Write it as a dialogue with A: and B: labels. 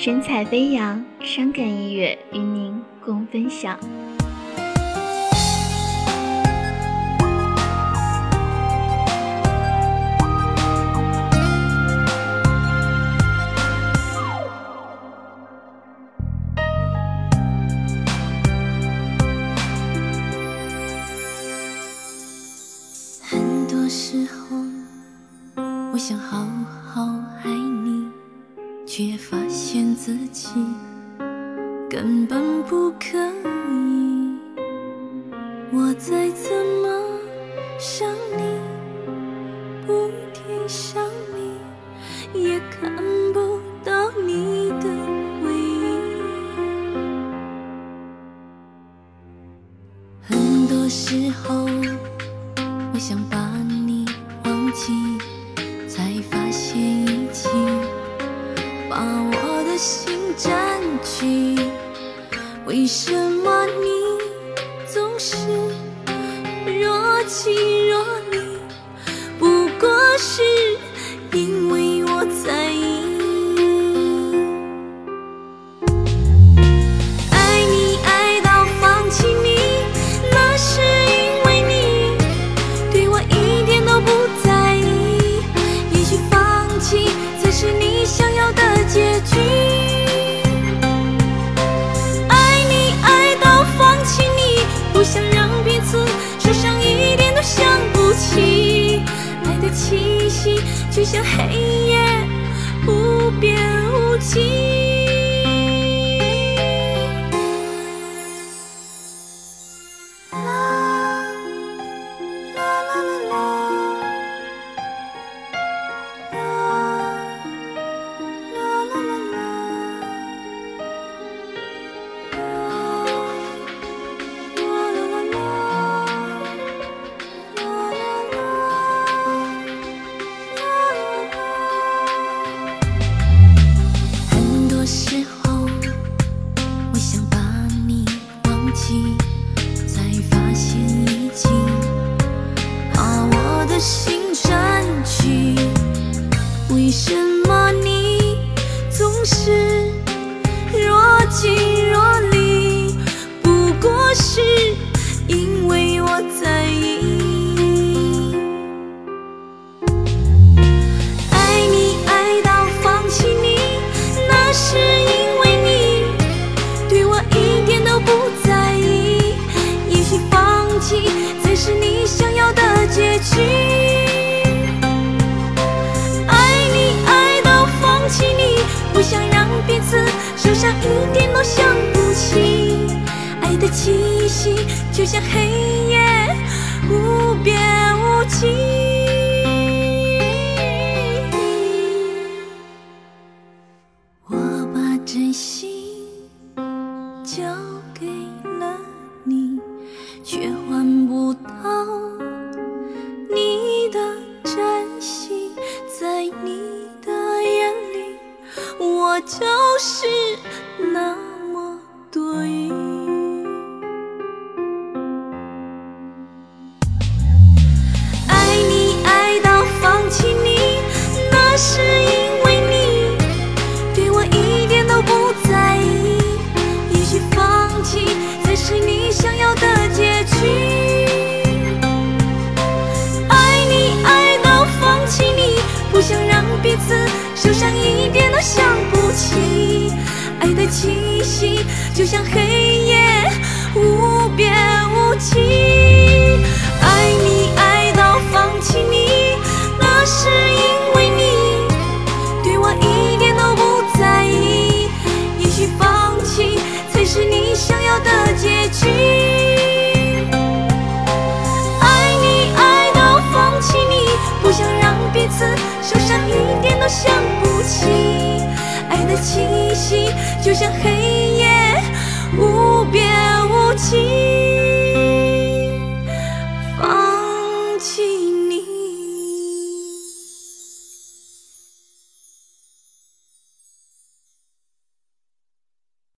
A: 神采飞扬，伤感音乐与您共分享。
B: 很多时候，我想好，却发现自己根本不可以。我再怎么想你，不停想你，也看不到你的回应。很多时候。我想把你忘记，为什么你总是若即若离？不过是就像黑夜，无边无际。才发现已经把我的心占据。为什么你总是就像黑夜，无边无际。我把真心交给了你，却换不到你的真心。在你的眼里，我就是那是因为你对我一点都不在意。也许放弃才是你想要的结局。爱你爱到放弃你，不想让彼此受伤一点都想不起。爱的气息就像黑夜，无边无际。爱你爱到放弃你，那是清晰。就像黑